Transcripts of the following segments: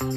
Hallo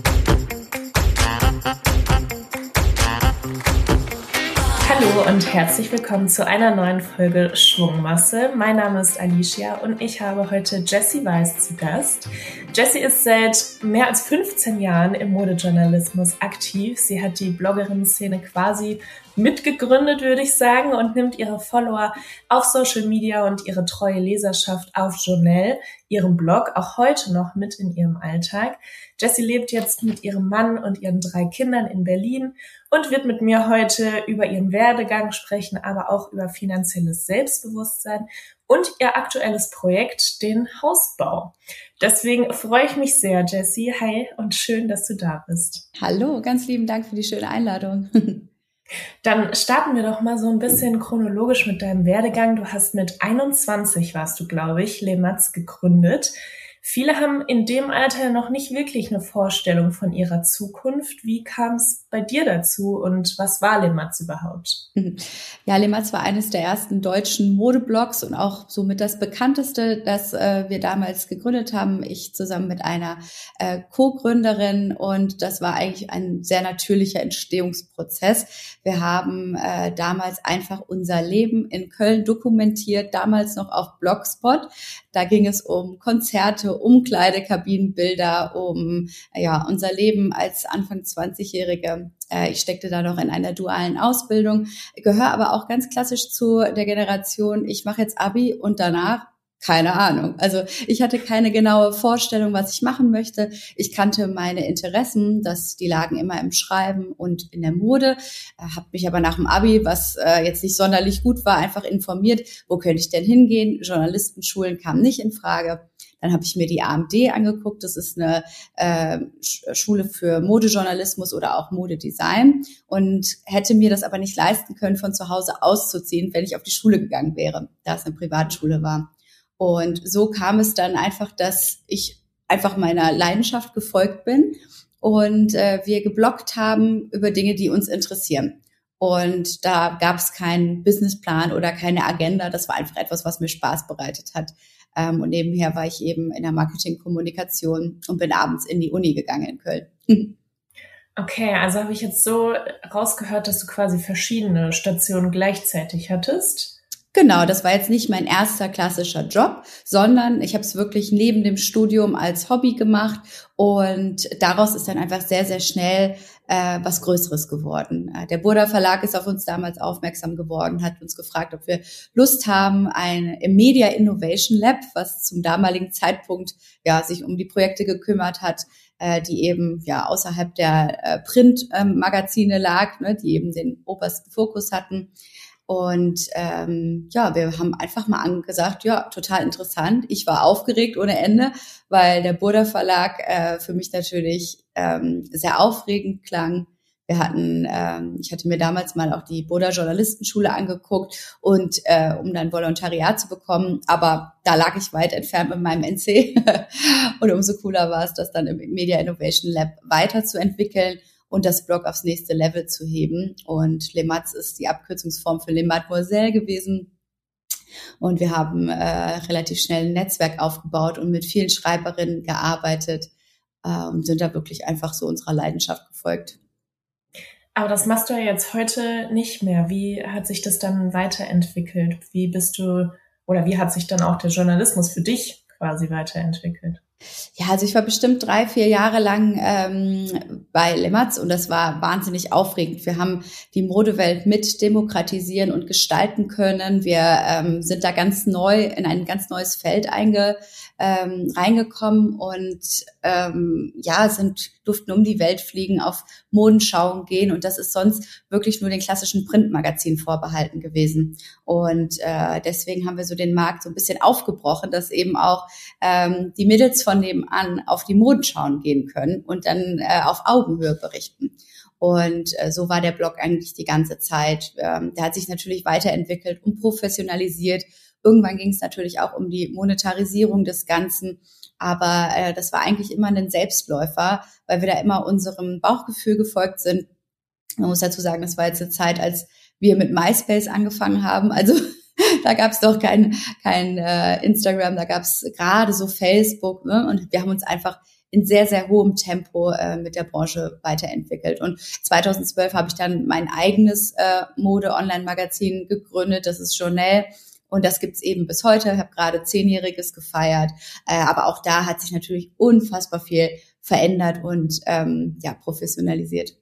und herzlich willkommen zu einer neuen Folge Schwungmasse. Mein Name ist Alicia und ich habe heute Jessie Weiß zu Gast. Jessie ist seit mehr als 15 Jahren im Modejournalismus aktiv. Sie hat die Bloggerinnen-Szene quasi mitgegründet, würde ich sagen, und nimmt ihre Follower auf Social Media und ihre treue Leserschaft auf Journal, ihrem Blog, auch heute noch mit in ihrem Alltag. Jessie lebt jetzt mit ihrem Mann und ihren drei Kindern in Berlin und wird mit mir heute über ihren Werdegang sprechen, aber auch über finanzielles Selbstbewusstsein und ihr aktuelles Projekt, den Hausbau. Deswegen freue ich mich sehr, Jessie. Hi und schön, dass du da bist. Hallo, ganz lieben Dank für die schöne Einladung. Dann starten wir doch mal so ein bisschen chronologisch mit deinem Werdegang. Du hast mit 21, warst du, glaube ich, Lematz gegründet. Viele haben in dem Alter noch nicht wirklich eine Vorstellung von ihrer Zukunft. Wie kam es bei dir dazu und was war Lematz überhaupt? Ja, Lematz war eines der ersten deutschen Modeblogs und auch somit das bekannteste, das äh, wir damals gegründet haben. Ich zusammen mit einer äh, Co-Gründerin und das war eigentlich ein sehr natürlicher Entstehungsprozess. Wir haben äh, damals einfach unser Leben in Köln dokumentiert, damals noch auf Blogspot. Da ging es um Konzerte, Umkleidekabinenbilder, um ja unser Leben als Anfang 20-Jährige. Äh, ich steckte da noch in einer dualen Ausbildung, gehöre aber auch ganz klassisch zu der Generation, ich mache jetzt Abi und danach keine Ahnung. Also ich hatte keine genaue Vorstellung, was ich machen möchte. Ich kannte meine Interessen, dass die lagen immer im Schreiben und in der Mode. Äh, habe mich aber nach dem Abi, was äh, jetzt nicht sonderlich gut war, einfach informiert, wo könnte ich denn hingehen? Journalistenschulen kamen nicht in Frage. Dann habe ich mir die AMD angeguckt. Das ist eine äh, Schule für Modejournalismus oder auch Modedesign und hätte mir das aber nicht leisten können, von zu Hause auszuziehen, wenn ich auf die Schule gegangen wäre, da es eine Privatschule war. Und so kam es dann einfach, dass ich einfach meiner Leidenschaft gefolgt bin und äh, wir geblockt haben über Dinge, die uns interessieren. Und da gab es keinen Businessplan oder keine Agenda. Das war einfach etwas, was mir Spaß bereitet hat. Ähm, und nebenher war ich eben in der Marketingkommunikation und bin abends in die Uni gegangen in Köln. Okay, also habe ich jetzt so rausgehört, dass du quasi verschiedene Stationen gleichzeitig hattest. Genau, das war jetzt nicht mein erster klassischer Job, sondern ich habe es wirklich neben dem Studium als Hobby gemacht und daraus ist dann einfach sehr, sehr schnell äh, was Größeres geworden. Äh, der Burda Verlag ist auf uns damals aufmerksam geworden, hat uns gefragt, ob wir Lust haben, ein Media Innovation Lab, was zum damaligen Zeitpunkt ja sich um die Projekte gekümmert hat, äh, die eben ja außerhalb der äh, Printmagazine ähm, lag, ne, die eben den obersten Fokus hatten und ähm, ja, wir haben einfach mal angesagt, ja, total interessant. Ich war aufgeregt ohne Ende, weil der Burda Verlag äh, für mich natürlich ähm, sehr aufregend klang. Wir hatten, ähm, ich hatte mir damals mal auch die Burda Journalistenschule angeguckt und äh, um dann Volontariat zu bekommen, aber da lag ich weit entfernt mit meinem NC und umso cooler war es, das dann im Media Innovation Lab weiterzuentwickeln und das Blog aufs nächste Level zu heben. Und Lematz ist die Abkürzungsform für Le Mademoiselle gewesen. Und wir haben äh, relativ schnell ein Netzwerk aufgebaut und mit vielen Schreiberinnen gearbeitet äh, und sind da wirklich einfach so unserer Leidenschaft gefolgt. Aber das machst du ja jetzt heute nicht mehr. Wie hat sich das dann weiterentwickelt? Wie bist du oder wie hat sich dann auch der Journalismus für dich quasi weiterentwickelt? Ja, also ich war bestimmt drei, vier Jahre lang ähm, bei Lematz und das war wahnsinnig aufregend. Wir haben die Modewelt mit demokratisieren und gestalten können. Wir ähm, sind da ganz neu in ein ganz neues Feld einge, ähm, reingekommen und ähm, ja, sind durften um die Welt fliegen, auf Modenschauen gehen und das ist sonst wirklich nur den klassischen Printmagazin vorbehalten gewesen. Und äh, deswegen haben wir so den Markt so ein bisschen aufgebrochen, dass eben auch ähm, die Mädels von nebenan auf die Modenschauen gehen können und dann äh, auf Augenhöhe berichten. Und äh, so war der Blog eigentlich die ganze Zeit. Ähm, der hat sich natürlich weiterentwickelt und professionalisiert. Irgendwann ging es natürlich auch um die Monetarisierung des Ganzen. Aber äh, das war eigentlich immer ein Selbstläufer, weil wir da immer unserem Bauchgefühl gefolgt sind. Man muss dazu sagen, das war jetzt eine Zeit, als wir mit MySpace angefangen haben. Also da gab es doch kein, kein äh, Instagram, da gab es gerade so Facebook. Ne? Und wir haben uns einfach in sehr, sehr hohem Tempo äh, mit der Branche weiterentwickelt. Und 2012 habe ich dann mein eigenes äh, Mode-Online-Magazin gegründet, das ist Journal. Und das gibt's eben bis heute. Ich habe gerade Zehnjähriges gefeiert. Äh, aber auch da hat sich natürlich unfassbar viel verändert und ähm, ja, professionalisiert.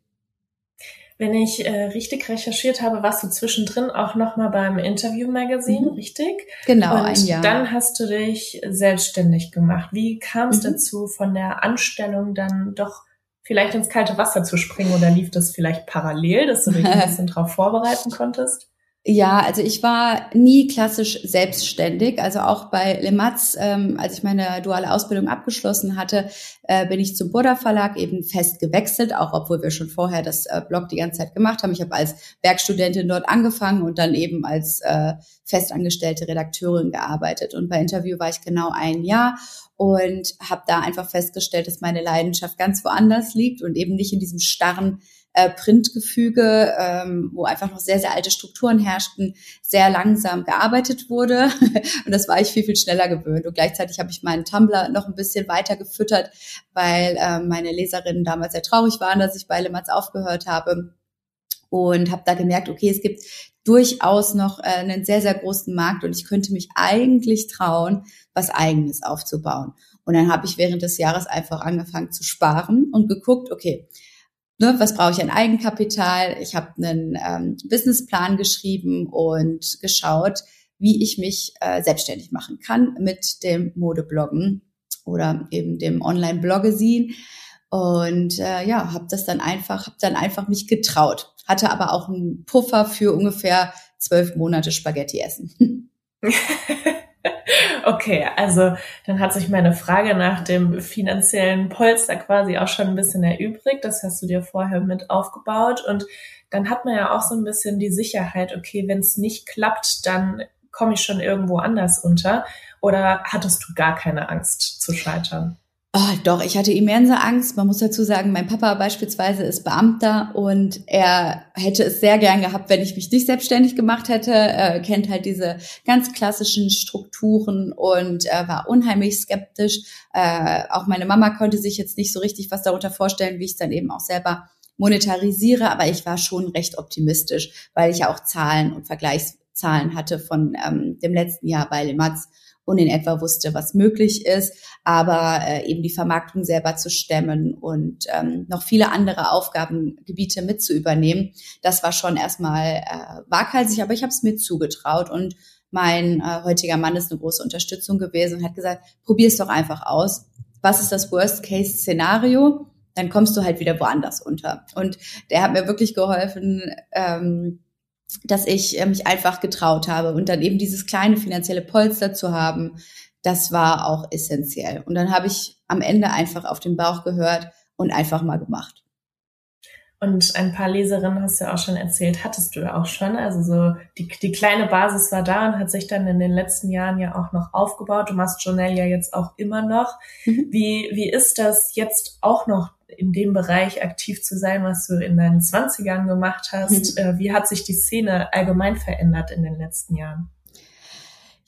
Wenn ich äh, richtig recherchiert habe, warst du zwischendrin auch noch mal beim Interview Magazine, mhm. richtig? Genau, Und ein Jahr. Dann hast du dich selbstständig gemacht. Wie kam es mhm. dazu, von der Anstellung dann doch vielleicht ins kalte Wasser zu springen oder lief das vielleicht parallel, dass du dich ein bisschen darauf vorbereiten konntest? Ja, also ich war nie klassisch selbstständig. Also auch bei Lematz, ähm, als ich meine duale Ausbildung abgeschlossen hatte, äh, bin ich zum Burda Verlag eben fest gewechselt, auch obwohl wir schon vorher das äh, Blog die ganze Zeit gemacht haben. Ich habe als Werkstudentin dort angefangen und dann eben als äh, festangestellte Redakteurin gearbeitet. Und bei Interview war ich genau ein Jahr und habe da einfach festgestellt, dass meine Leidenschaft ganz woanders liegt und eben nicht in diesem starren äh, Printgefüge, ähm, wo einfach noch sehr, sehr alte Strukturen herrschten, sehr langsam gearbeitet wurde. und das war ich viel, viel schneller gewöhnt. Und gleichzeitig habe ich meinen Tumblr noch ein bisschen weiter gefüttert, weil äh, meine Leserinnen damals sehr traurig waren, dass ich bei Lematz aufgehört habe. Und habe da gemerkt, okay, es gibt durchaus noch äh, einen sehr, sehr großen Markt und ich könnte mich eigentlich trauen, was eigenes aufzubauen. Und dann habe ich während des Jahres einfach angefangen zu sparen und geguckt, okay, ne, was brauche ich an Eigenkapital? Ich habe einen ähm, Businessplan geschrieben und geschaut, wie ich mich äh, selbstständig machen kann mit dem Modebloggen oder eben dem Online-Bloggesin. Und äh, ja, habe das dann einfach, habe dann einfach mich getraut. Hatte aber auch einen Puffer für ungefähr zwölf Monate Spaghetti essen. Okay, also dann hat sich meine Frage nach dem finanziellen Polster quasi auch schon ein bisschen erübrigt. Das hast du dir vorher mit aufgebaut. Und dann hat man ja auch so ein bisschen die Sicherheit, okay, wenn es nicht klappt, dann komme ich schon irgendwo anders unter. Oder hattest du gar keine Angst zu scheitern? Oh, doch, ich hatte immense Angst. Man muss dazu sagen, mein Papa beispielsweise ist Beamter und er hätte es sehr gern gehabt, wenn ich mich nicht selbstständig gemacht hätte. Er kennt halt diese ganz klassischen Strukturen und er war unheimlich skeptisch. Äh, auch meine Mama konnte sich jetzt nicht so richtig was darunter vorstellen, wie ich es dann eben auch selber monetarisiere. Aber ich war schon recht optimistisch, weil ich ja auch Zahlen und Vergleichszahlen hatte von ähm, dem letzten Jahr bei Lematz und in etwa wusste, was möglich ist, aber äh, eben die Vermarktung selber zu stemmen und ähm, noch viele andere Aufgabengebiete mit zu übernehmen, das war schon erstmal äh, waghalsig, aber ich habe es mir zugetraut und mein äh, heutiger Mann ist eine große Unterstützung gewesen und hat gesagt, probier es doch einfach aus. Was ist das Worst-Case-Szenario? Dann kommst du halt wieder woanders unter. Und der hat mir wirklich geholfen, ähm, dass ich äh, mich einfach getraut habe und dann eben dieses kleine finanzielle Polster zu haben, das war auch essentiell. Und dann habe ich am Ende einfach auf den Bauch gehört und einfach mal gemacht. Und ein paar Leserinnen hast du ja auch schon erzählt, hattest du ja auch schon. Also so die, die kleine Basis war da und hat sich dann in den letzten Jahren ja auch noch aufgebaut. Du machst Journal ja jetzt auch immer noch. Mhm. Wie, wie ist das jetzt auch noch in dem Bereich aktiv zu sein, was du in deinen Zwanzigern gemacht hast? Mhm. Äh, wie hat sich die Szene allgemein verändert in den letzten Jahren?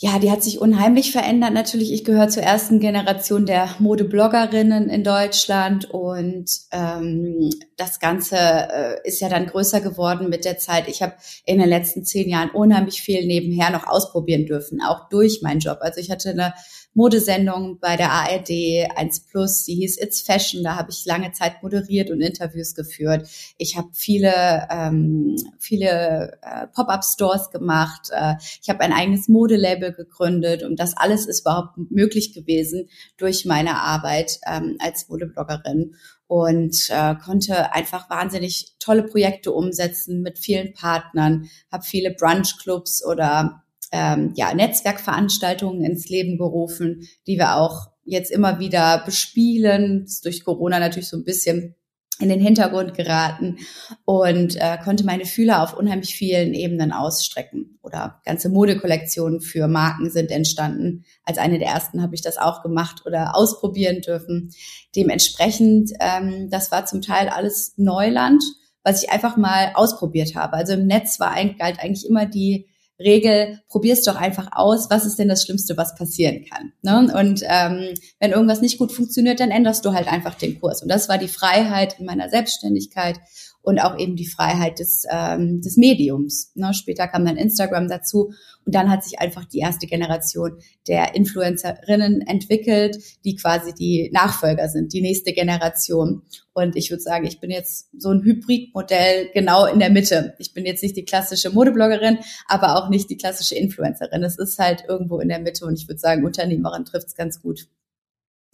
Ja, die hat sich unheimlich verändert. Natürlich, ich gehöre zur ersten Generation der Modebloggerinnen in Deutschland und ähm, das Ganze äh, ist ja dann größer geworden mit der Zeit. Ich habe in den letzten zehn Jahren unheimlich viel nebenher noch ausprobieren dürfen, auch durch meinen Job. Also ich hatte eine Modesendung bei der ARD 1 Plus, die hieß It's Fashion. Da habe ich lange Zeit moderiert und Interviews geführt. Ich habe viele, ähm, viele äh, Pop-up-Stores gemacht. Äh, ich habe ein eigenes Modelabel gegründet und das alles ist überhaupt möglich gewesen durch meine Arbeit ähm, als Modebloggerin und äh, konnte einfach wahnsinnig tolle Projekte umsetzen mit vielen Partnern, habe viele Brunch-Clubs oder ähm, ja, Netzwerkveranstaltungen ins Leben gerufen, die wir auch jetzt immer wieder bespielen. durch Corona natürlich so ein bisschen in den Hintergrund geraten und äh, konnte meine Fühler auf unheimlich vielen Ebenen ausstrecken. Oder ganze Modekollektionen für Marken sind entstanden. Als eine der ersten habe ich das auch gemacht oder ausprobieren dürfen. Dementsprechend, ähm, das war zum Teil alles Neuland, was ich einfach mal ausprobiert habe. Also im Netz war galt eigentlich immer die Regel, probier's doch einfach aus, was ist denn das Schlimmste, was passieren kann. Ne? Und ähm, wenn irgendwas nicht gut funktioniert, dann änderst du halt einfach den Kurs. Und das war die Freiheit in meiner Selbstständigkeit und auch eben die Freiheit des, ähm, des Mediums. Ne? Später kam dann Instagram dazu und dann hat sich einfach die erste Generation der Influencerinnen entwickelt, die quasi die Nachfolger sind, die nächste Generation. Und ich würde sagen, ich bin jetzt so ein Hybridmodell genau in der Mitte. Ich bin jetzt nicht die klassische Modebloggerin, aber auch nicht die klassische Influencerin. Es ist halt irgendwo in der Mitte und ich würde sagen, Unternehmerin trifft es ganz gut.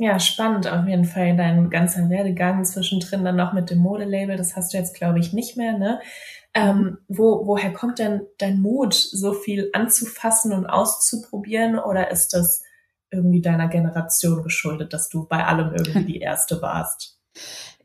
Ja, spannend auf jeden Fall dein ganzer Werdegang zwischendrin dann noch mit dem Modelabel. Das hast du jetzt, glaube ich, nicht mehr, ne? Ähm, wo, woher kommt denn dein Mut, so viel anzufassen und auszuprobieren? Oder ist das irgendwie deiner Generation geschuldet, dass du bei allem irgendwie die Erste warst?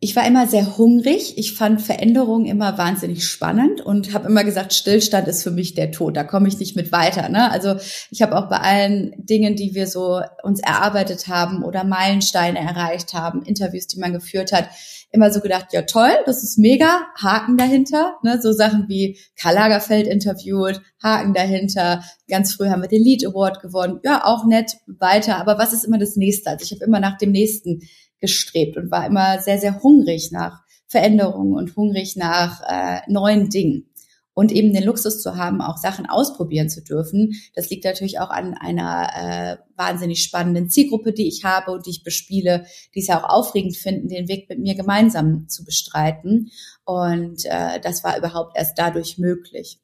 Ich war immer sehr hungrig. Ich fand Veränderungen immer wahnsinnig spannend und habe immer gesagt, Stillstand ist für mich der Tod. Da komme ich nicht mit weiter. Ne? Also ich habe auch bei allen Dingen, die wir so uns erarbeitet haben oder Meilensteine erreicht haben, Interviews, die man geführt hat, immer so gedacht, ja toll, das ist mega, Haken dahinter. Ne? So Sachen wie Karl Lagerfeld interviewt, Haken dahinter. Ganz früh haben wir den Lead Award gewonnen. Ja, auch nett, weiter. Aber was ist immer das Nächste? Also ich habe immer nach dem Nächsten gestrebt und war immer sehr, sehr hungrig nach Veränderungen und hungrig nach äh, neuen Dingen. Und eben den Luxus zu haben, auch Sachen ausprobieren zu dürfen, das liegt natürlich auch an einer äh, wahnsinnig spannenden Zielgruppe, die ich habe und die ich bespiele, die es ja auch aufregend finden, den Weg mit mir gemeinsam zu bestreiten. Und äh, das war überhaupt erst dadurch möglich.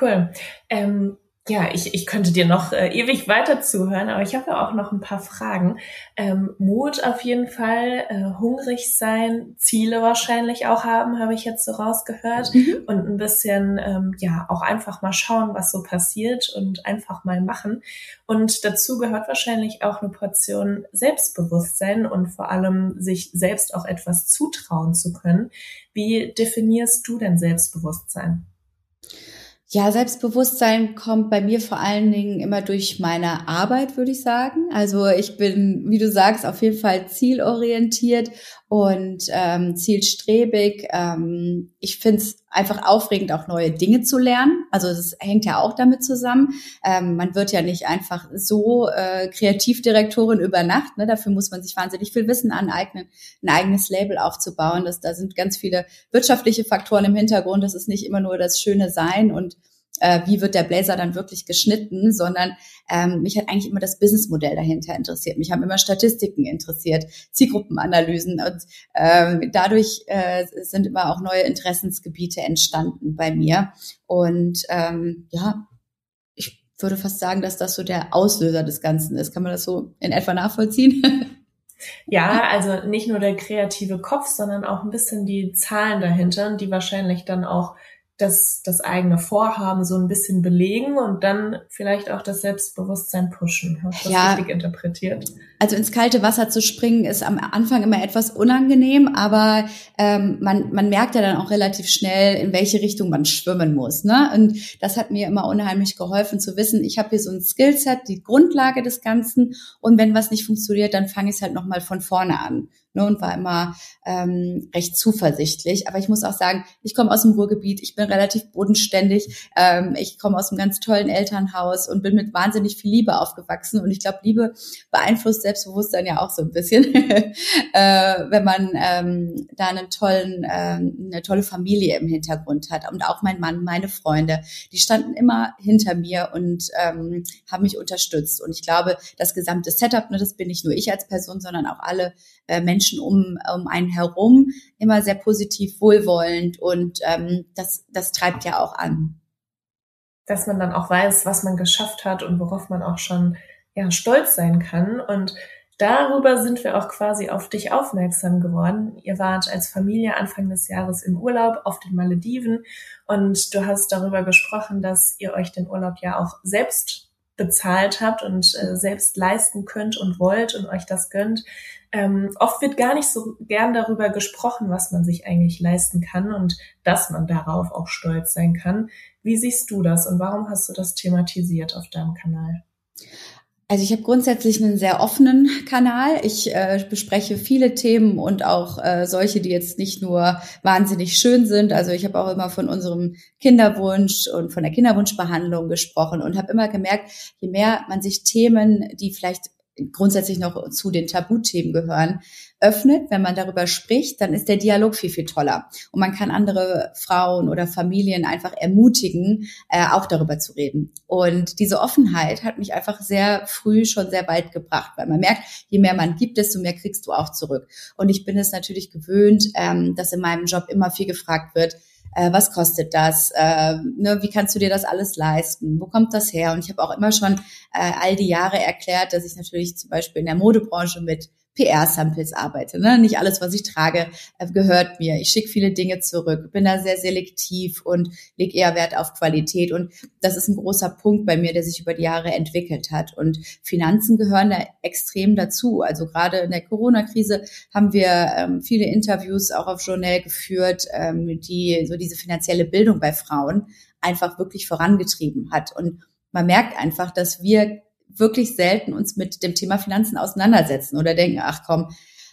Cool. Ähm, ja, ich, ich könnte dir noch äh, ewig weiter zuhören, aber ich habe ja auch noch ein paar Fragen. Ähm, Mut auf jeden Fall, äh, hungrig sein, Ziele wahrscheinlich auch haben, habe ich jetzt so rausgehört. Mhm. Und ein bisschen, ähm, ja, auch einfach mal schauen, was so passiert und einfach mal machen. Und dazu gehört wahrscheinlich auch eine Portion Selbstbewusstsein und vor allem sich selbst auch etwas zutrauen zu können. Wie definierst du denn Selbstbewusstsein? Ja, Selbstbewusstsein kommt bei mir vor allen Dingen immer durch meine Arbeit, würde ich sagen. Also ich bin, wie du sagst, auf jeden Fall zielorientiert und ähm, zielstrebig. Ähm, ich finde es einfach aufregend, auch neue Dinge zu lernen. Also das hängt ja auch damit zusammen. Ähm, man wird ja nicht einfach so äh, Kreativdirektorin über Nacht. Ne? Dafür muss man sich wahnsinnig viel Wissen aneignen, ein eigenes Label aufzubauen. Das, da sind ganz viele wirtschaftliche Faktoren im Hintergrund. Das ist nicht immer nur das schöne Sein und äh, wie wird der Blazer dann wirklich geschnitten, sondern ähm, mich hat eigentlich immer das Businessmodell dahinter interessiert. Mich haben immer Statistiken interessiert, Zielgruppenanalysen und ähm, dadurch äh, sind immer auch neue Interessensgebiete entstanden bei mir. Und ähm, ja, ich würde fast sagen, dass das so der Auslöser des Ganzen ist. Kann man das so in etwa nachvollziehen? Ja, also nicht nur der kreative Kopf, sondern auch ein bisschen die Zahlen dahinter, die wahrscheinlich dann auch das, das eigene Vorhaben so ein bisschen belegen und dann vielleicht auch das Selbstbewusstsein pushen. Hast du das ja, richtig interpretiert? Also ins kalte Wasser zu springen ist am Anfang immer etwas unangenehm, aber ähm, man, man merkt ja dann auch relativ schnell, in welche Richtung man schwimmen muss. Ne? Und das hat mir immer unheimlich geholfen zu wissen, ich habe hier so ein Skillset, die Grundlage des Ganzen und wenn was nicht funktioniert, dann fange ich es halt nochmal von vorne an ne, und war immer ähm, recht zuversichtlich. Aber ich muss auch sagen, ich komme aus dem Ruhrgebiet, ich bin relativ bodenständig, ähm, ich komme aus einem ganz tollen Elternhaus und bin mit wahnsinnig viel Liebe aufgewachsen. Und ich glaube, Liebe beeinflusst Selbstbewusstsein ja auch so ein bisschen, äh, wenn man ähm, da einen tollen, äh, eine tolle Familie im Hintergrund hat. Und auch mein Mann, meine Freunde, die standen immer hinter mir und ähm, haben mich unterstützt. Und ich glaube, das gesamte Setup, ne, das bin nicht nur ich als Person, sondern auch alle äh, Menschen um, um einen herum immer sehr positiv, wohlwollend und ähm, das, das treibt ja auch an. Dass man dann auch weiß, was man geschafft hat und worauf man auch schon ja, stolz sein kann. Und darüber sind wir auch quasi auf dich aufmerksam geworden. Ihr wart als Familie Anfang des Jahres im Urlaub auf den Malediven und du hast darüber gesprochen, dass ihr euch den Urlaub ja auch selbst bezahlt habt und äh, selbst leisten könnt und wollt und euch das gönnt. Ähm, oft wird gar nicht so gern darüber gesprochen, was man sich eigentlich leisten kann und dass man darauf auch stolz sein kann. Wie siehst du das und warum hast du das thematisiert auf deinem Kanal? Also ich habe grundsätzlich einen sehr offenen Kanal. Ich äh, bespreche viele Themen und auch äh, solche, die jetzt nicht nur wahnsinnig schön sind. Also ich habe auch immer von unserem Kinderwunsch und von der Kinderwunschbehandlung gesprochen und habe immer gemerkt, je mehr man sich Themen, die vielleicht grundsätzlich noch zu den Tabuthemen gehören, öffnet, wenn man darüber spricht, dann ist der Dialog viel, viel toller. Und man kann andere Frauen oder Familien einfach ermutigen, äh, auch darüber zu reden. Und diese Offenheit hat mich einfach sehr früh schon sehr weit gebracht, weil man merkt, je mehr man gibt, desto mehr kriegst du auch zurück. Und ich bin es natürlich gewöhnt, ähm, dass in meinem Job immer viel gefragt wird, äh, was kostet das, äh, ne, wie kannst du dir das alles leisten, wo kommt das her? Und ich habe auch immer schon äh, all die Jahre erklärt, dass ich natürlich zum Beispiel in der Modebranche mit PR-Samples arbeite. Ne? Nicht alles, was ich trage, äh, gehört mir. Ich schicke viele Dinge zurück, bin da sehr selektiv und lege eher Wert auf Qualität. Und das ist ein großer Punkt bei mir, der sich über die Jahre entwickelt hat. Und Finanzen gehören da extrem dazu. Also gerade in der Corona-Krise haben wir ähm, viele Interviews auch auf Journal geführt, ähm, die so diese finanzielle Bildung bei Frauen einfach wirklich vorangetrieben hat. Und man merkt einfach, dass wir wirklich selten uns mit dem Thema Finanzen auseinandersetzen oder denken, ach komm,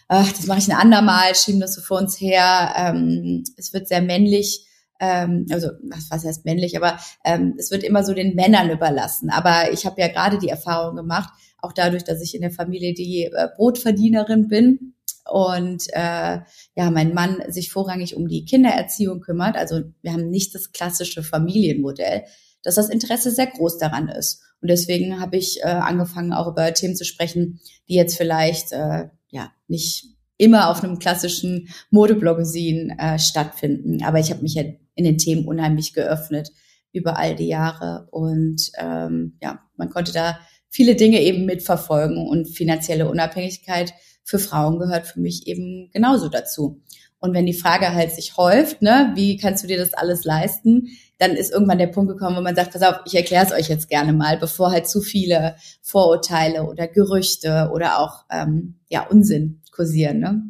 ach, das mache ich ein andermal, schieben das so vor uns her. Ähm, es wird sehr männlich, ähm, also was, heißt männlich, aber ähm, es wird immer so den Männern überlassen. Aber ich habe ja gerade die Erfahrung gemacht, auch dadurch, dass ich in der Familie die äh, Brotverdienerin bin und äh, ja, mein Mann sich vorrangig um die Kindererziehung kümmert. Also wir haben nicht das klassische Familienmodell, dass das Interesse sehr groß daran ist. Und deswegen habe ich äh, angefangen, auch über Themen zu sprechen, die jetzt vielleicht äh, ja nicht immer auf einem klassischen Modebloggesin äh, stattfinden. Aber ich habe mich ja in den Themen unheimlich geöffnet über all die Jahre. Und ähm, ja, man konnte da viele Dinge eben mitverfolgen und finanzielle Unabhängigkeit für Frauen gehört für mich eben genauso dazu. Und wenn die Frage halt sich häuft, ne, wie kannst du dir das alles leisten, dann ist irgendwann der Punkt gekommen, wo man sagt, pass auf, ich erkläre es euch jetzt gerne mal, bevor halt zu viele Vorurteile oder Gerüchte oder auch ähm, ja Unsinn kursieren. Ne?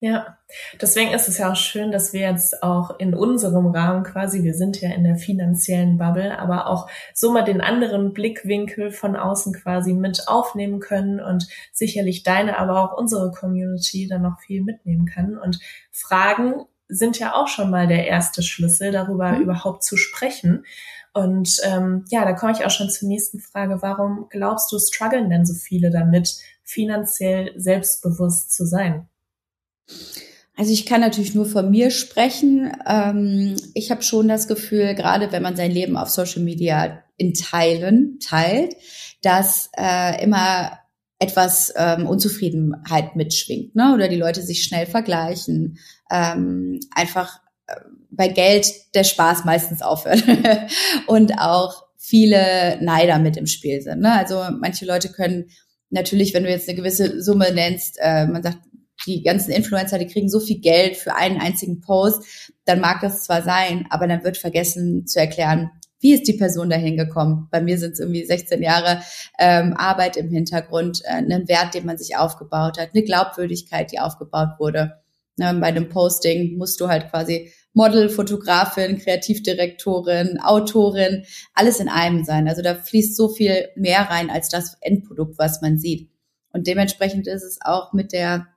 Ja, deswegen ist es ja auch schön, dass wir jetzt auch in unserem Rahmen quasi, wir sind ja in der finanziellen Bubble, aber auch so mal den anderen Blickwinkel von außen quasi mit aufnehmen können und sicherlich deine, aber auch unsere Community dann noch viel mitnehmen kann. Und Fragen sind ja auch schon mal der erste Schlüssel, darüber mhm. überhaupt zu sprechen. Und ähm, ja, da komme ich auch schon zur nächsten Frage. Warum glaubst du, strugglen denn so viele damit, finanziell selbstbewusst zu sein? Also ich kann natürlich nur von mir sprechen. Ähm, ich habe schon das Gefühl, gerade wenn man sein Leben auf Social Media in Teilen teilt, dass äh, immer etwas ähm, Unzufriedenheit mitschwingt, ne? Oder die Leute sich schnell vergleichen, ähm, einfach äh, bei Geld der Spaß meistens aufhört und auch viele Neider mit im Spiel sind. Ne? Also manche Leute können natürlich, wenn du jetzt eine gewisse Summe nennst, äh, man sagt, die ganzen Influencer, die kriegen so viel Geld für einen einzigen Post, dann mag das zwar sein, aber dann wird vergessen zu erklären, wie ist die Person dahin gekommen? Bei mir sind es irgendwie 16 Jahre ähm, Arbeit im Hintergrund, äh, einen Wert, den man sich aufgebaut hat, eine Glaubwürdigkeit, die aufgebaut wurde. Ne, bei einem Posting musst du halt quasi Model, Fotografin, Kreativdirektorin, Autorin, alles in einem sein. Also da fließt so viel mehr rein als das Endprodukt, was man sieht. Und dementsprechend ist es auch mit der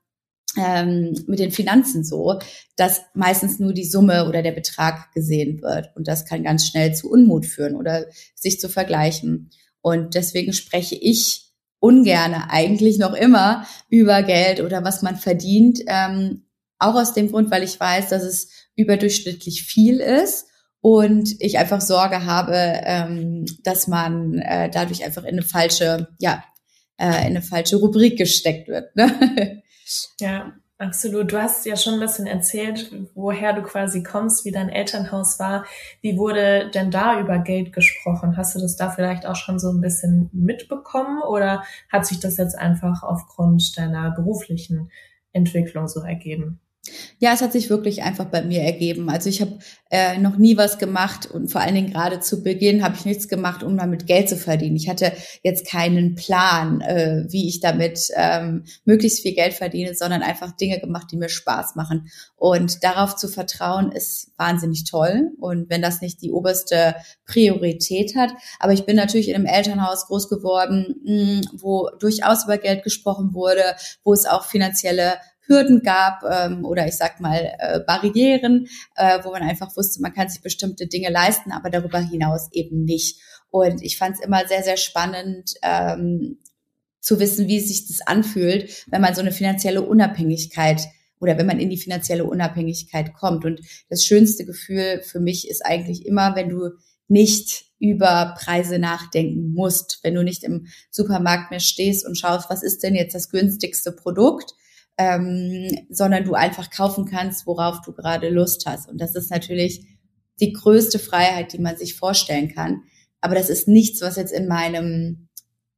ähm, mit den Finanzen so, dass meistens nur die Summe oder der Betrag gesehen wird. Und das kann ganz schnell zu Unmut führen oder sich zu vergleichen. Und deswegen spreche ich ungerne eigentlich noch immer über Geld oder was man verdient. Ähm, auch aus dem Grund, weil ich weiß, dass es überdurchschnittlich viel ist und ich einfach Sorge habe, ähm, dass man äh, dadurch einfach in eine falsche, ja, äh, in eine falsche Rubrik gesteckt wird. Ne? Ja, absolut. Du hast ja schon ein bisschen erzählt, woher du quasi kommst, wie dein Elternhaus war. Wie wurde denn da über Geld gesprochen? Hast du das da vielleicht auch schon so ein bisschen mitbekommen oder hat sich das jetzt einfach aufgrund deiner beruflichen Entwicklung so ergeben? Ja, es hat sich wirklich einfach bei mir ergeben. Also ich habe äh, noch nie was gemacht und vor allen Dingen gerade zu Beginn habe ich nichts gemacht, um damit Geld zu verdienen. Ich hatte jetzt keinen Plan, äh, wie ich damit ähm, möglichst viel Geld verdiene, sondern einfach Dinge gemacht, die mir Spaß machen. Und darauf zu vertrauen, ist wahnsinnig toll. Und wenn das nicht die oberste Priorität hat, aber ich bin natürlich in einem Elternhaus groß geworden, mh, hm, wo durchaus über Geld gesprochen wurde, wo es auch finanzielle Hürden gab ähm, oder ich sag mal äh, Barrieren, äh, wo man einfach wusste, man kann sich bestimmte Dinge leisten, aber darüber hinaus eben nicht. Und ich fand es immer sehr, sehr spannend, ähm, zu wissen, wie sich das anfühlt, wenn man so eine finanzielle Unabhängigkeit oder wenn man in die finanzielle Unabhängigkeit kommt. Und das schönste Gefühl für mich ist eigentlich immer, wenn du nicht über Preise nachdenken musst, wenn du nicht im Supermarkt mehr stehst und schaust, was ist denn jetzt das günstigste Produkt, ähm, sondern du einfach kaufen kannst, worauf du gerade Lust hast. Und das ist natürlich die größte Freiheit, die man sich vorstellen kann. Aber das ist nichts, was jetzt in meinem,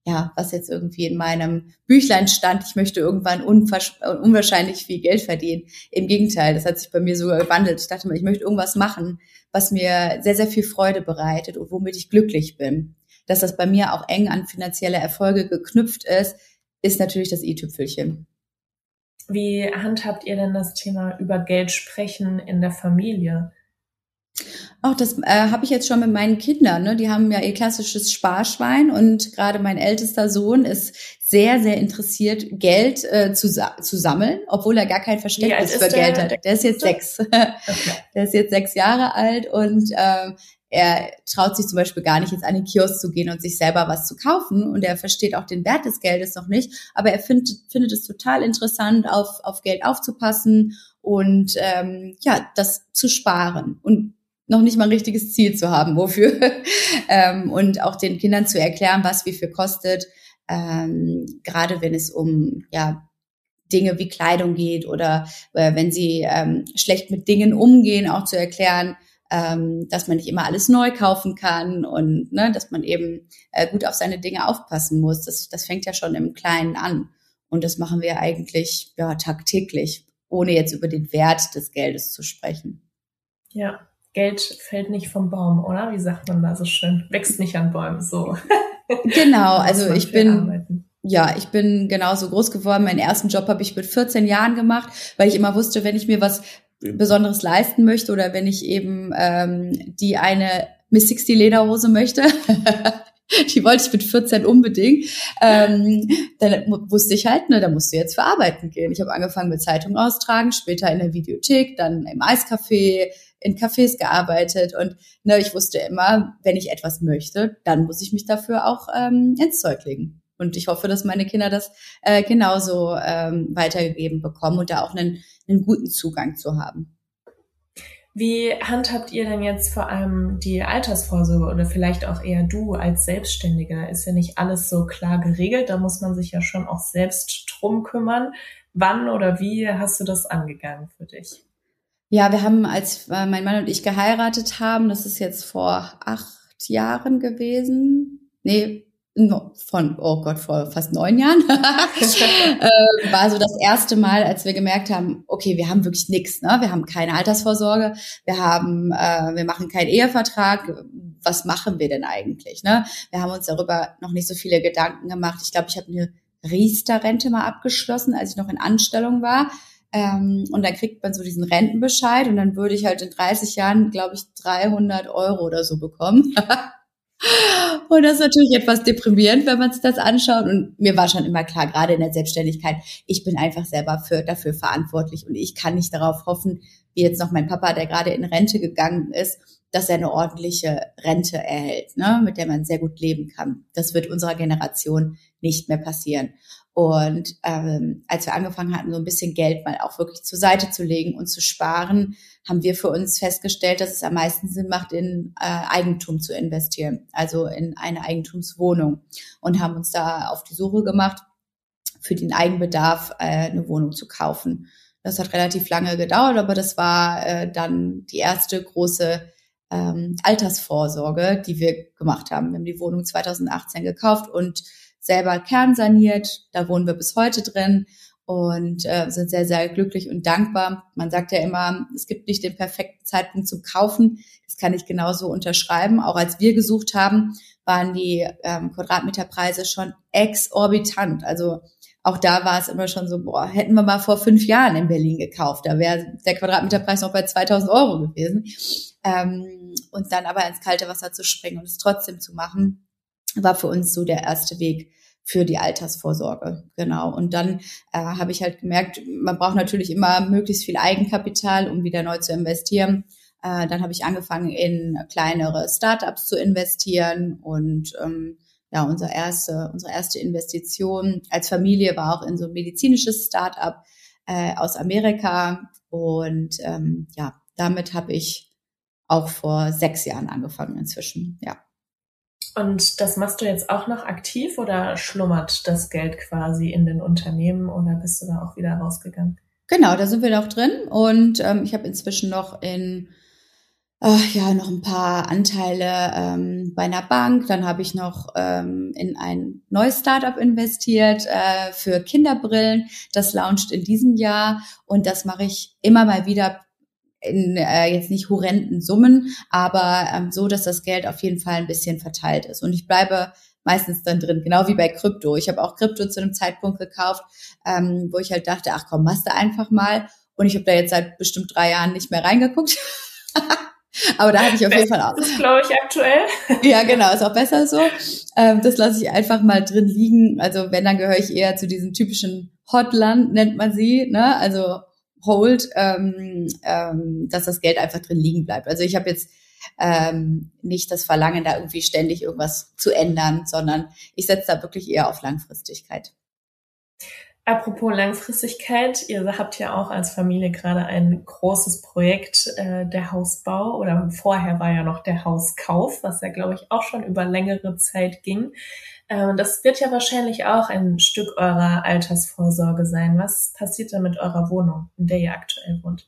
ja, was jetzt irgendwie in meinem Büchlein stand. Ich möchte irgendwann unwahrscheinlich viel Geld verdienen. Im Gegenteil, das hat sich bei mir sogar gewandelt. Ich dachte mal, ich möchte irgendwas machen, was mir sehr, sehr viel Freude bereitet und womit ich glücklich bin. Dass das bei mir auch eng an finanzielle Erfolge geknüpft ist, ist natürlich das i-Tüpfelchen. Wie handhabt ihr denn das Thema über Geld sprechen in der Familie? Auch das äh, habe ich jetzt schon mit meinen Kindern. Ne? Die haben ja ihr klassisches Sparschwein und gerade mein ältester Sohn ist sehr, sehr interessiert, Geld äh, zu, zu sammeln, obwohl er gar kein Verständnis für Geld hat. Der ist jetzt sechs. Okay. Der ist jetzt sechs Jahre alt und äh, er traut sich zum Beispiel gar nicht, jetzt an den Kiosk zu gehen und sich selber was zu kaufen. Und er versteht auch den Wert des Geldes noch nicht. Aber er findet, findet es total interessant, auf, auf Geld aufzupassen und ähm, ja, das zu sparen. Und noch nicht mal ein richtiges Ziel zu haben, wofür. ähm, und auch den Kindern zu erklären, was wie viel kostet. Ähm, gerade wenn es um ja Dinge wie Kleidung geht oder äh, wenn sie ähm, schlecht mit Dingen umgehen, auch zu erklären, ähm, dass man nicht immer alles neu kaufen kann und ne, dass man eben äh, gut auf seine Dinge aufpassen muss. Das, das fängt ja schon im Kleinen an. Und das machen wir eigentlich ja, tagtäglich, ohne jetzt über den Wert des Geldes zu sprechen. Ja, Geld fällt nicht vom Baum, oder? Wie sagt man da so schön? Wächst nicht an Bäumen, so. Genau, also ich bin, arbeiten. ja, ich bin genauso groß geworden. Meinen ersten Job habe ich mit 14 Jahren gemacht, weil ich immer wusste, wenn ich mir was Besonderes leisten möchte oder wenn ich eben ähm, die eine Miss 60 Lederhose möchte, die wollte ich mit 14 unbedingt, ähm, dann wusste ich halt, ne, da musst du jetzt für arbeiten gehen. Ich habe angefangen mit Zeitung austragen, später in der Videothek, dann im Eiscafé, in Cafés gearbeitet und ne, ich wusste immer, wenn ich etwas möchte, dann muss ich mich dafür auch ähm, ins Zeug legen. Und ich hoffe, dass meine Kinder das äh, genauso ähm, weitergegeben bekommen und da auch einen, einen guten Zugang zu haben. Wie handhabt ihr denn jetzt vor allem die Altersvorsorge oder vielleicht auch eher du als Selbstständiger? Ist ja nicht alles so klar geregelt, da muss man sich ja schon auch selbst drum kümmern. Wann oder wie hast du das angegangen für dich? Ja, wir haben, als äh, mein Mann und ich geheiratet haben, das ist jetzt vor acht Jahren gewesen. Nee, von, oh Gott, vor fast neun Jahren, äh, war so das erste Mal, als wir gemerkt haben, okay, wir haben wirklich nichts, ne? wir haben keine Altersvorsorge, wir haben, äh, wir machen keinen Ehevertrag, was machen wir denn eigentlich? Ne? Wir haben uns darüber noch nicht so viele Gedanken gemacht. Ich glaube, ich habe eine Riester-Rente mal abgeschlossen, als ich noch in Anstellung war. Ähm, und dann kriegt man so diesen Rentenbescheid und dann würde ich halt in 30 Jahren, glaube ich, 300 Euro oder so bekommen. Und das ist natürlich etwas deprimierend, wenn man sich das anschaut. Und mir war schon immer klar, gerade in der Selbstständigkeit, ich bin einfach selber für, dafür verantwortlich und ich kann nicht darauf hoffen, wie jetzt noch mein Papa, der gerade in Rente gegangen ist, dass er eine ordentliche Rente erhält, ne, mit der man sehr gut leben kann. Das wird unserer Generation nicht mehr passieren. Und ähm, als wir angefangen hatten, so ein bisschen Geld mal auch wirklich zur Seite zu legen und zu sparen, haben wir für uns festgestellt, dass es am meisten Sinn macht, in äh, Eigentum zu investieren, also in eine Eigentumswohnung. Und haben uns da auf die Suche gemacht, für den Eigenbedarf äh, eine Wohnung zu kaufen. Das hat relativ lange gedauert, aber das war äh, dann die erste große ähm, Altersvorsorge, die wir gemacht haben. Wir haben die Wohnung 2018 gekauft und selber kernsaniert. Da wohnen wir bis heute drin. Und äh, sind sehr, sehr glücklich und dankbar. Man sagt ja immer, es gibt nicht den perfekten Zeitpunkt zum Kaufen. Das kann ich genauso unterschreiben. Auch als wir gesucht haben, waren die ähm, Quadratmeterpreise schon exorbitant. Also auch da war es immer schon so, boah, hätten wir mal vor fünf Jahren in Berlin gekauft, da wäre der Quadratmeterpreis noch bei 2000 Euro gewesen. Ähm, und dann aber ins kalte Wasser zu springen und es trotzdem zu machen, war für uns so der erste Weg für die Altersvorsorge. Genau. Und dann äh, habe ich halt gemerkt, man braucht natürlich immer möglichst viel Eigenkapital, um wieder neu zu investieren. Äh, dann habe ich angefangen, in kleinere Startups zu investieren und ähm, ja, unsere erste, unsere erste Investition als Familie war auch in so ein medizinisches Startup äh, aus Amerika. Und ähm, ja, damit habe ich auch vor sechs Jahren angefangen inzwischen, ja. Und das machst du jetzt auch noch aktiv oder schlummert das Geld quasi in den Unternehmen oder bist du da auch wieder rausgegangen? Genau, da sind wir noch drin und ähm, ich habe inzwischen noch in äh, ja noch ein paar Anteile ähm, bei einer Bank. Dann habe ich noch ähm, in ein neues Startup investiert äh, für Kinderbrillen. Das launcht in diesem Jahr und das mache ich immer mal wieder in äh, jetzt nicht horrenden Summen, aber ähm, so, dass das Geld auf jeden Fall ein bisschen verteilt ist. Und ich bleibe meistens dann drin, genau wie bei Krypto. Ich habe auch Krypto zu einem Zeitpunkt gekauft, ähm, wo ich halt dachte, ach komm, machst du einfach mal. Und ich habe da jetzt seit bestimmt drei Jahren nicht mehr reingeguckt. Aber da habe ich auf jeden Fall auch. Das ist, glaube ich, aktuell. Ja, genau, ist auch besser so. Ähm, das lasse ich einfach mal drin liegen. Also wenn, dann gehöre ich eher zu diesem typischen Hotland, nennt man sie, ne? Also Hold, ähm, ähm, dass das Geld einfach drin liegen bleibt. Also ich habe jetzt ähm, nicht das Verlangen, da irgendwie ständig irgendwas zu ändern, sondern ich setze da wirklich eher auf Langfristigkeit. Apropos Langfristigkeit, ihr habt ja auch als Familie gerade ein großes Projekt, äh, der Hausbau oder vorher war ja noch der Hauskauf, was ja glaube ich auch schon über längere Zeit ging. Äh, das wird ja wahrscheinlich auch ein Stück eurer Altersvorsorge sein. Was passiert da mit eurer Wohnung, in der ihr aktuell wohnt?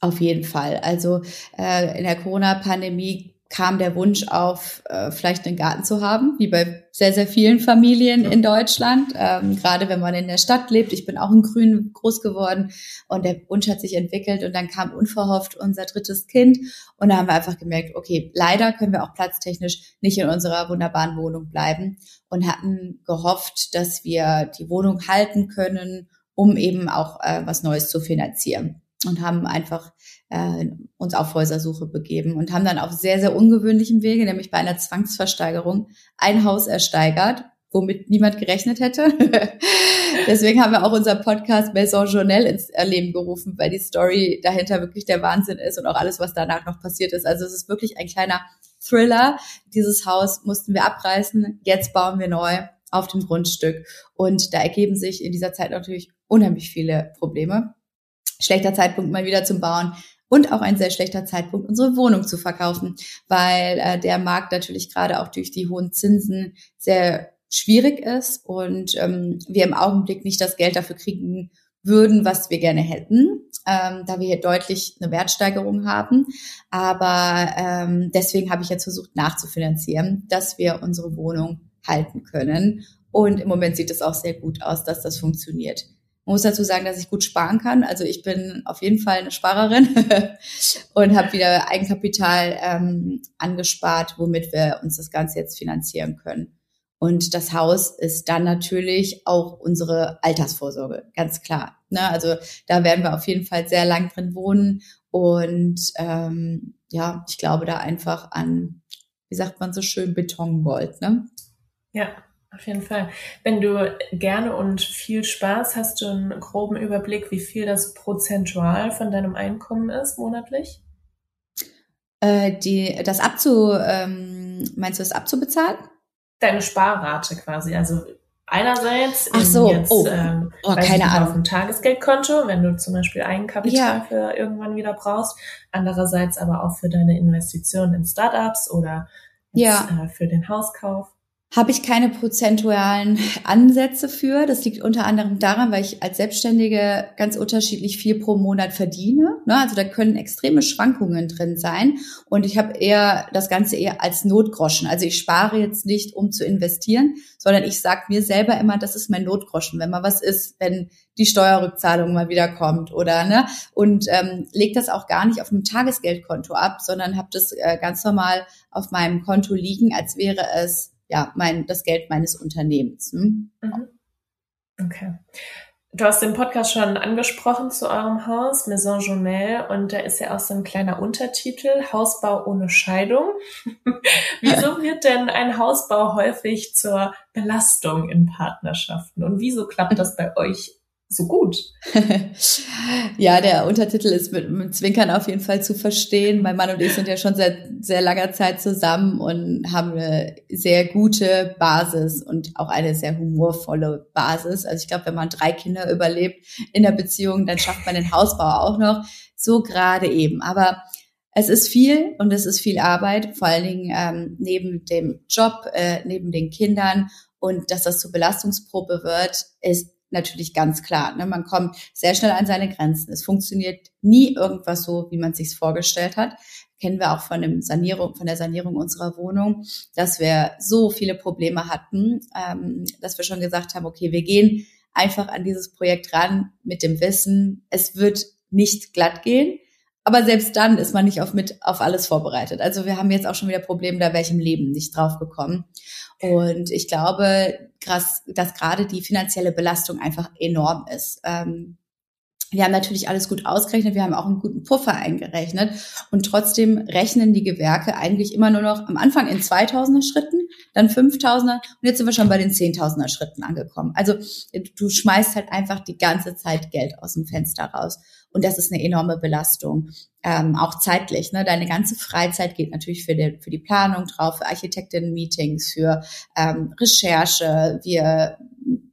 Auf jeden Fall. Also äh, in der Corona-Pandemie kam der Wunsch auf, äh, vielleicht einen Garten zu haben, wie bei sehr, sehr vielen Familien in Deutschland. Ähm, gerade wenn man in der Stadt lebt. Ich bin auch in Grün groß geworden und der Wunsch hat sich entwickelt und dann kam unverhofft unser drittes Kind und da haben wir einfach gemerkt, okay, leider können wir auch platztechnisch nicht in unserer wunderbaren Wohnung bleiben und hatten gehofft, dass wir die Wohnung halten können, um eben auch äh, was Neues zu finanzieren und haben einfach äh, uns auf Häusersuche begeben und haben dann auf sehr, sehr ungewöhnlichem Wege, nämlich bei einer Zwangsversteigerung, ein Haus ersteigert, womit niemand gerechnet hätte. Deswegen haben wir auch unser Podcast Maison Journal ins Erleben gerufen, weil die Story dahinter wirklich der Wahnsinn ist und auch alles, was danach noch passiert ist. Also es ist wirklich ein kleiner Thriller. Dieses Haus mussten wir abreißen, jetzt bauen wir neu auf dem Grundstück. Und da ergeben sich in dieser Zeit natürlich unheimlich viele Probleme schlechter Zeitpunkt mal wieder zum Bauen und auch ein sehr schlechter Zeitpunkt, unsere Wohnung zu verkaufen, weil äh, der Markt natürlich gerade auch durch die hohen Zinsen sehr schwierig ist und ähm, wir im Augenblick nicht das Geld dafür kriegen würden, was wir gerne hätten, ähm, da wir hier deutlich eine Wertsteigerung haben. Aber ähm, deswegen habe ich jetzt versucht nachzufinanzieren, dass wir unsere Wohnung halten können. Und im Moment sieht es auch sehr gut aus, dass das funktioniert. Man muss dazu sagen, dass ich gut sparen kann. Also ich bin auf jeden Fall eine Sparerin und habe wieder Eigenkapital ähm, angespart, womit wir uns das Ganze jetzt finanzieren können. Und das Haus ist dann natürlich auch unsere Altersvorsorge, ganz klar. Ne? Also da werden wir auf jeden Fall sehr lang drin wohnen. Und ähm, ja, ich glaube da einfach an, wie sagt man so schön, Betongold. Ne? Ja, auf jeden Fall. Wenn du gerne und viel Spaß hast, du einen groben Überblick, wie viel das prozentual von deinem Einkommen ist monatlich? Äh, die, das abzu, ähm, meinst du das abzubezahlen? Deine Sparrate quasi. Also einerseits Ach so, jetzt, oh, ähm, oh keine Ahnung. auf dem Tagesgeldkonto, wenn du zum Beispiel Eigenkapital ja. für irgendwann wieder brauchst. Andererseits aber auch für deine Investitionen in Startups oder ja. äh, für den Hauskauf. Habe ich keine prozentualen Ansätze für. Das liegt unter anderem daran, weil ich als Selbstständige ganz unterschiedlich viel pro Monat verdiene. Ne? Also da können extreme Schwankungen drin sein. Und ich habe eher das Ganze eher als Notgroschen. Also ich spare jetzt nicht, um zu investieren, sondern ich sage mir selber immer, das ist mein Notgroschen, wenn mal was ist, wenn die Steuerrückzahlung mal wieder kommt oder ne und ähm, leg das auch gar nicht auf einem Tagesgeldkonto ab, sondern habe das äh, ganz normal auf meinem Konto liegen, als wäre es ja, mein, das Geld meines Unternehmens. Hm? Mhm. Okay. Du hast den Podcast schon angesprochen zu eurem Haus, Maison Jumel, und da ist ja auch so ein kleiner Untertitel, Hausbau ohne Scheidung. wieso wird denn ein Hausbau häufig zur Belastung in Partnerschaften? Und wieso klappt das bei euch so gut. ja, der Untertitel ist mit, mit Zwinkern auf jeden Fall zu verstehen. Mein Mann und ich sind ja schon seit sehr langer Zeit zusammen und haben eine sehr gute Basis und auch eine sehr humorvolle Basis. Also ich glaube, wenn man drei Kinder überlebt in der Beziehung, dann schafft man den Hausbau auch noch. So gerade eben. Aber es ist viel und es ist viel Arbeit, vor allen Dingen ähm, neben dem Job, äh, neben den Kindern und dass das zur Belastungsprobe wird, ist natürlich ganz klar. Ne? Man kommt sehr schnell an seine Grenzen. Es funktioniert nie irgendwas so, wie man es sich vorgestellt hat. Kennen wir auch von, dem Sanierung, von der Sanierung unserer Wohnung, dass wir so viele Probleme hatten, ähm, dass wir schon gesagt haben, okay, wir gehen einfach an dieses Projekt ran mit dem Wissen, es wird nicht glatt gehen. Aber selbst dann ist man nicht auf mit auf alles vorbereitet. Also wir haben jetzt auch schon wieder Probleme, da im Leben nicht drauf gekommen. Und ich glaube, dass gerade die finanzielle Belastung einfach enorm ist. Ähm, wir haben natürlich alles gut ausgerechnet, wir haben auch einen guten Puffer eingerechnet und trotzdem rechnen die Gewerke eigentlich immer nur noch am Anfang in 2000er Schritten, dann 5000er und jetzt sind wir schon bei den 10.000er Schritten angekommen. Also du schmeißt halt einfach die ganze Zeit Geld aus dem Fenster raus und das ist eine enorme Belastung ähm, auch zeitlich. Ne? Deine ganze Freizeit geht natürlich für die, für die Planung drauf, für Architektinnen-Meetings, für ähm, Recherche. Wir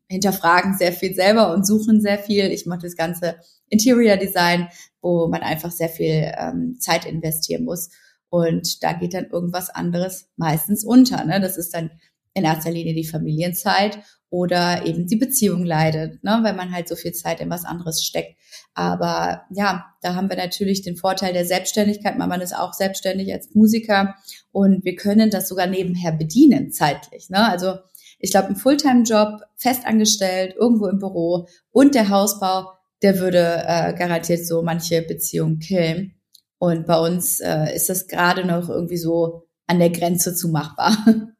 hinterfragen sehr viel selber und suchen sehr viel. Ich mache das ganze Interior Design, wo man einfach sehr viel ähm, Zeit investieren muss. Und da geht dann irgendwas anderes meistens unter. Ne? Das ist dann in erster Linie die Familienzeit oder eben die Beziehung leidet, ne, weil man halt so viel Zeit in was anderes steckt. Aber ja, da haben wir natürlich den Vorteil der Selbstständigkeit. Mann ist auch selbstständig als Musiker und wir können das sogar nebenher bedienen zeitlich. Ne? Also ich glaube, ein Fulltime-Job, festangestellt, irgendwo im Büro und der Hausbau, der würde äh, garantiert so manche Beziehungen killen. Und bei uns äh, ist das gerade noch irgendwie so an der Grenze zu machbar.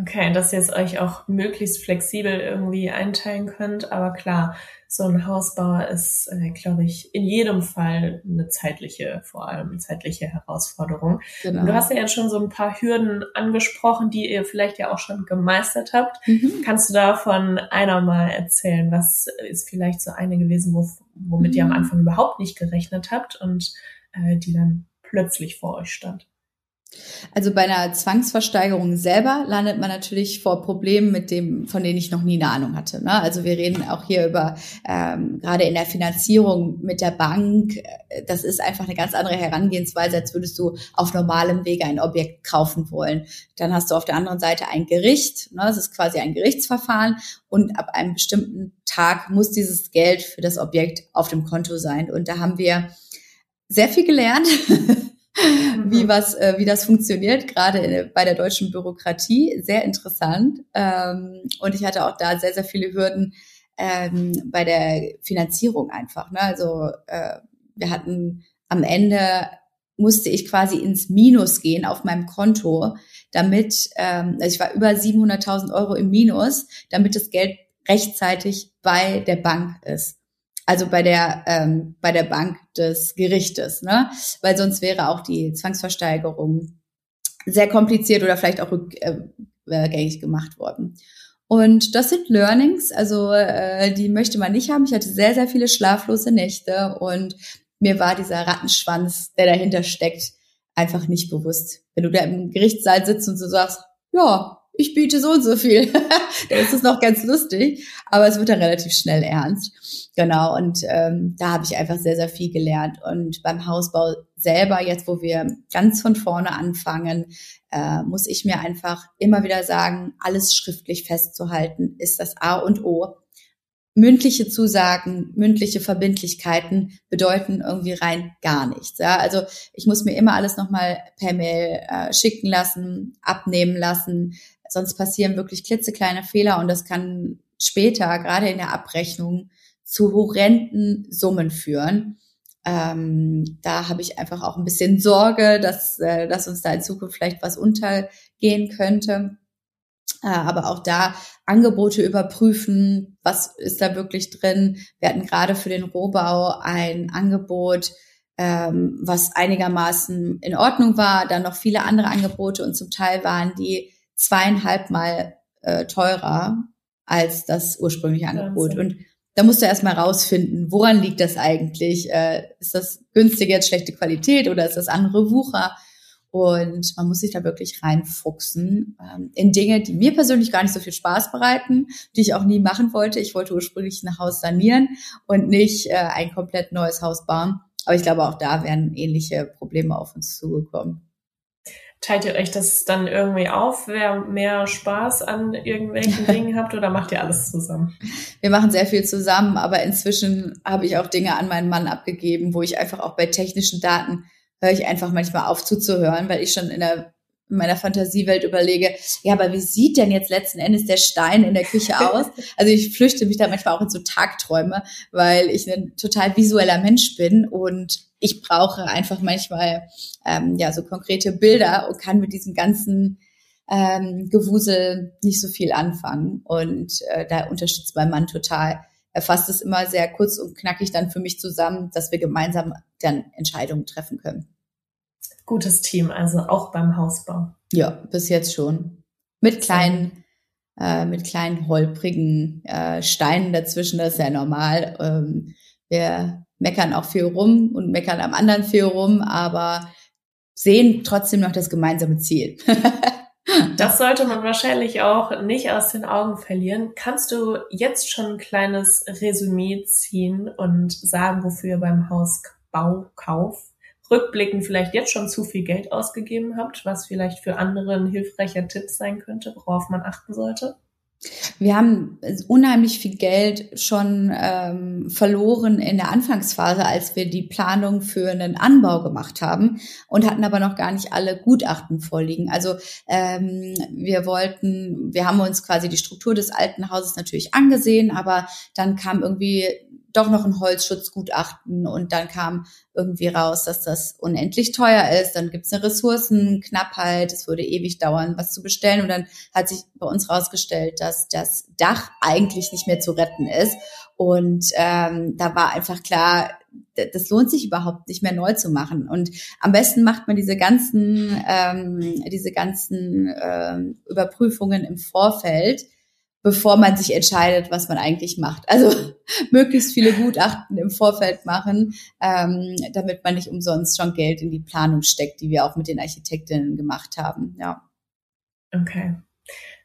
Okay, dass ihr es euch auch möglichst flexibel irgendwie einteilen könnt. Aber klar, so ein Hausbauer ist, äh, glaube ich, in jedem Fall eine zeitliche, vor allem zeitliche Herausforderung. Genau. du hast ja jetzt schon so ein paar Hürden angesprochen, die ihr vielleicht ja auch schon gemeistert habt. Mhm. Kannst du davon einer mal erzählen? Was ist vielleicht so eine gewesen, wo, womit mhm. ihr am mhm. Anfang überhaupt nicht gerechnet habt und äh, die dann plötzlich vor euch stand? Also bei einer Zwangsversteigerung selber landet man natürlich vor Problemen, mit dem, von denen ich noch nie eine Ahnung hatte. Ne? Also wir reden auch hier über ähm, gerade in der Finanzierung mit der Bank. Das ist einfach eine ganz andere Herangehensweise, als würdest du auf normalem Wege ein Objekt kaufen wollen. Dann hast du auf der anderen Seite ein Gericht. Ne? Das ist quasi ein Gerichtsverfahren und ab einem bestimmten Tag muss dieses Geld für das Objekt auf dem Konto sein. Und da haben wir sehr viel gelernt. wie mhm. was, äh, wie das funktioniert, gerade bei der deutschen Bürokratie. Sehr interessant. Ähm, und ich hatte auch da sehr, sehr viele Hürden ähm, bei der Finanzierung einfach. Ne? Also äh, wir hatten am Ende musste ich quasi ins Minus gehen auf meinem Konto, damit, ähm, also ich war über 700.000 Euro im Minus, damit das Geld rechtzeitig bei der Bank ist also bei der ähm, bei der Bank des Gerichtes, ne? Weil sonst wäre auch die Zwangsversteigerung sehr kompliziert oder vielleicht auch rückgängig gemacht worden. Und das sind Learnings, also äh, die möchte man nicht haben. Ich hatte sehr, sehr viele schlaflose Nächte und mir war dieser Rattenschwanz, der dahinter steckt, einfach nicht bewusst. Wenn du da im Gerichtssaal sitzt und so sagst, ja, ich biete so und so viel. da ist noch ganz lustig, aber es wird dann relativ schnell ernst. Genau, und ähm, da habe ich einfach sehr, sehr viel gelernt. Und beim Hausbau selber, jetzt wo wir ganz von vorne anfangen, äh, muss ich mir einfach immer wieder sagen, alles schriftlich festzuhalten, ist das A und O. Mündliche Zusagen, mündliche Verbindlichkeiten bedeuten irgendwie rein gar nichts. Ja? Also ich muss mir immer alles nochmal per Mail äh, schicken lassen, abnehmen lassen, sonst passieren wirklich klitzekleine Fehler und das kann später, gerade in der Abrechnung, zu horrenden Summen führen. Ähm, da habe ich einfach auch ein bisschen Sorge, dass, äh, dass uns da in Zukunft vielleicht was untergehen könnte. Äh, aber auch da Angebote überprüfen, was ist da wirklich drin. Wir hatten gerade für den Rohbau ein Angebot, ähm, was einigermaßen in Ordnung war, dann noch viele andere Angebote und zum Teil waren die zweieinhalb Mal äh, teurer als das ursprüngliche Angebot. Und da musst du erstmal rausfinden, woran liegt das eigentlich? Äh, ist das günstige jetzt schlechte Qualität oder ist das andere Wucher? Und man muss sich da wirklich reinfuchsen ähm, in Dinge, die mir persönlich gar nicht so viel Spaß bereiten, die ich auch nie machen wollte. Ich wollte ursprünglich ein Haus sanieren und nicht äh, ein komplett neues Haus bauen. Aber ich glaube, auch da werden ähnliche Probleme auf uns zugekommen. Teilt ihr euch das dann irgendwie auf, wer mehr Spaß an irgendwelchen Dingen habt oder macht ihr alles zusammen? Wir machen sehr viel zusammen, aber inzwischen habe ich auch Dinge an meinen Mann abgegeben, wo ich einfach auch bei technischen Daten höre ich einfach manchmal auf zuzuhören, weil ich schon in der in meiner Fantasiewelt überlege, ja, aber wie sieht denn jetzt letzten Endes der Stein in der Küche aus? Also ich flüchte mich da manchmal auch in so Tagträume, weil ich ein total visueller Mensch bin und ich brauche einfach manchmal ähm, ja so konkrete Bilder und kann mit diesem ganzen ähm, Gewusel nicht so viel anfangen. Und äh, da unterstützt mein Mann total. Er fasst es immer sehr kurz und knackig dann für mich zusammen, dass wir gemeinsam dann Entscheidungen treffen können. Gutes Team, also auch beim Hausbau. Ja, bis jetzt schon. Mit kleinen, äh, mit kleinen holprigen äh, Steinen dazwischen, das ist ja normal. Ähm, wir meckern auch viel rum und meckern am anderen viel rum, aber sehen trotzdem noch das gemeinsame Ziel. das sollte man wahrscheinlich auch nicht aus den Augen verlieren. Kannst du jetzt schon ein kleines Resümee ziehen und sagen, wofür ihr beim Hausbaukauf rückblickend vielleicht jetzt schon zu viel Geld ausgegeben habt, was vielleicht für andere ein hilfreicher Tipp sein könnte, worauf man achten sollte? Wir haben unheimlich viel Geld schon ähm, verloren in der Anfangsphase, als wir die Planung für einen Anbau gemacht haben und hatten aber noch gar nicht alle Gutachten vorliegen. Also ähm, wir wollten, wir haben uns quasi die Struktur des alten Hauses natürlich angesehen, aber dann kam irgendwie doch noch ein Holzschutzgutachten und dann kam irgendwie raus, dass das unendlich teuer ist. Dann gibt's eine Ressourcenknappheit, es würde ewig dauern, was zu bestellen. Und dann hat sich bei uns rausgestellt, dass das Dach eigentlich nicht mehr zu retten ist. Und ähm, da war einfach klar, das lohnt sich überhaupt nicht mehr neu zu machen. Und am besten macht man diese ganzen, ähm, diese ganzen ähm, Überprüfungen im Vorfeld bevor man sich entscheidet, was man eigentlich macht. Also möglichst viele Gutachten im Vorfeld machen, ähm, damit man nicht umsonst schon Geld in die Planung steckt, die wir auch mit den Architektinnen gemacht haben. Ja. Okay.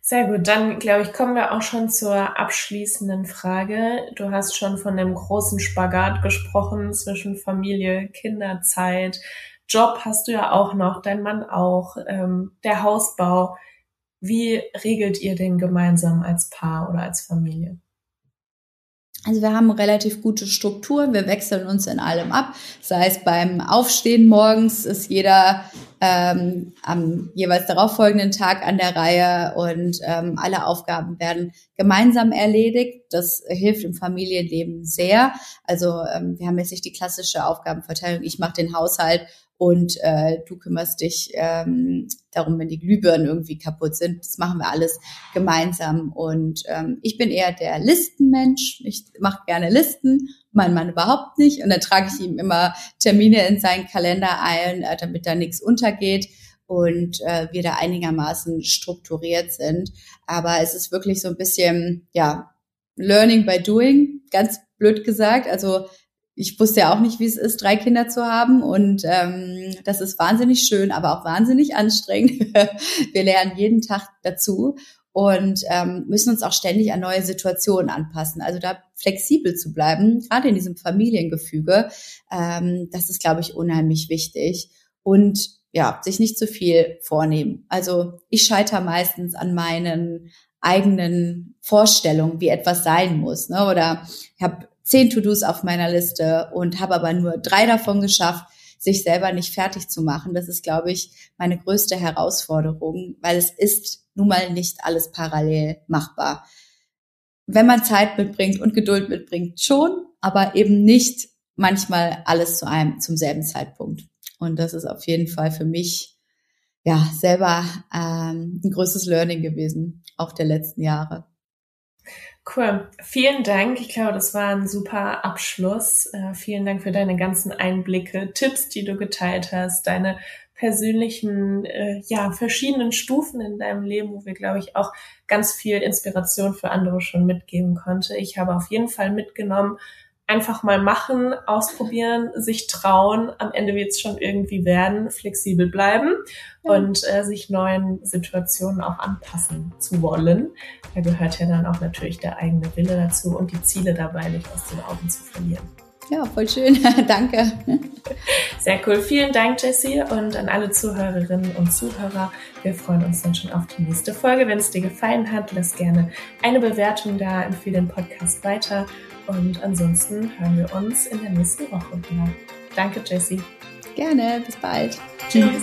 Sehr gut. Dann, glaube ich, kommen wir auch schon zur abschließenden Frage. Du hast schon von dem großen Spagat gesprochen zwischen Familie, Kinderzeit, Job hast du ja auch noch, dein Mann auch, ähm, der Hausbau. Wie regelt ihr denn gemeinsam als Paar oder als Familie? Also wir haben relativ gute Struktur, wir wechseln uns in allem ab. Sei es beim Aufstehen morgens ist jeder ähm, am jeweils darauffolgenden Tag an der Reihe und ähm, alle Aufgaben werden gemeinsam erledigt. Das hilft im Familienleben sehr. Also ähm, wir haben jetzt nicht die klassische Aufgabenverteilung, ich mache den Haushalt und äh, du kümmerst dich ähm, darum, wenn die Glühbirnen irgendwie kaputt sind. Das machen wir alles gemeinsam. Und ähm, ich bin eher der Listenmensch. Ich mache gerne Listen, mein Mann überhaupt nicht. Und dann trage ich ihm immer Termine in seinen Kalender ein, äh, damit da nichts untergeht und äh, wir da einigermaßen strukturiert sind. Aber es ist wirklich so ein bisschen, ja, Learning by Doing, ganz blöd gesagt. Also ich wusste ja auch nicht, wie es ist, drei Kinder zu haben. Und ähm, das ist wahnsinnig schön, aber auch wahnsinnig anstrengend. Wir lernen jeden Tag dazu und ähm, müssen uns auch ständig an neue Situationen anpassen. Also da flexibel zu bleiben, gerade in diesem Familiengefüge, ähm, das ist, glaube ich, unheimlich wichtig. Und ja, sich nicht zu viel vornehmen. Also ich scheitere meistens an meinen eigenen Vorstellungen, wie etwas sein muss. Ne? Oder ich habe zehn To-Dos auf meiner Liste und habe aber nur drei davon geschafft, sich selber nicht fertig zu machen. Das ist, glaube ich, meine größte Herausforderung, weil es ist nun mal nicht alles parallel machbar. Wenn man Zeit mitbringt und Geduld mitbringt, schon, aber eben nicht manchmal alles zu einem, zum selben Zeitpunkt. Und das ist auf jeden Fall für mich ja selber ähm, ein größtes Learning gewesen, auch der letzten Jahre. Cool. Vielen Dank. Ich glaube, das war ein super Abschluss. Äh, vielen Dank für deine ganzen Einblicke, Tipps, die du geteilt hast, deine persönlichen, äh, ja, verschiedenen Stufen in deinem Leben, wo wir, glaube ich, auch ganz viel Inspiration für andere schon mitgeben konnte. Ich habe auf jeden Fall mitgenommen, einfach mal machen, ausprobieren, sich trauen. Am Ende wird es schon irgendwie werden, flexibel bleiben ja. und äh, sich neuen Situationen auch anpassen zu wollen. Da gehört ja dann auch natürlich der eigene Wille dazu und die Ziele dabei nicht aus den Augen zu verlieren. Ja, voll schön. Danke. Sehr cool. Vielen Dank, Jessie, und an alle Zuhörerinnen und Zuhörer. Wir freuen uns dann schon auf die nächste Folge. Wenn es dir gefallen hat, lass gerne eine Bewertung da, empfehle den Podcast weiter und ansonsten hören wir uns in der nächsten Woche wieder. Danke, Jessie. Gerne, bis bald. Tschüss.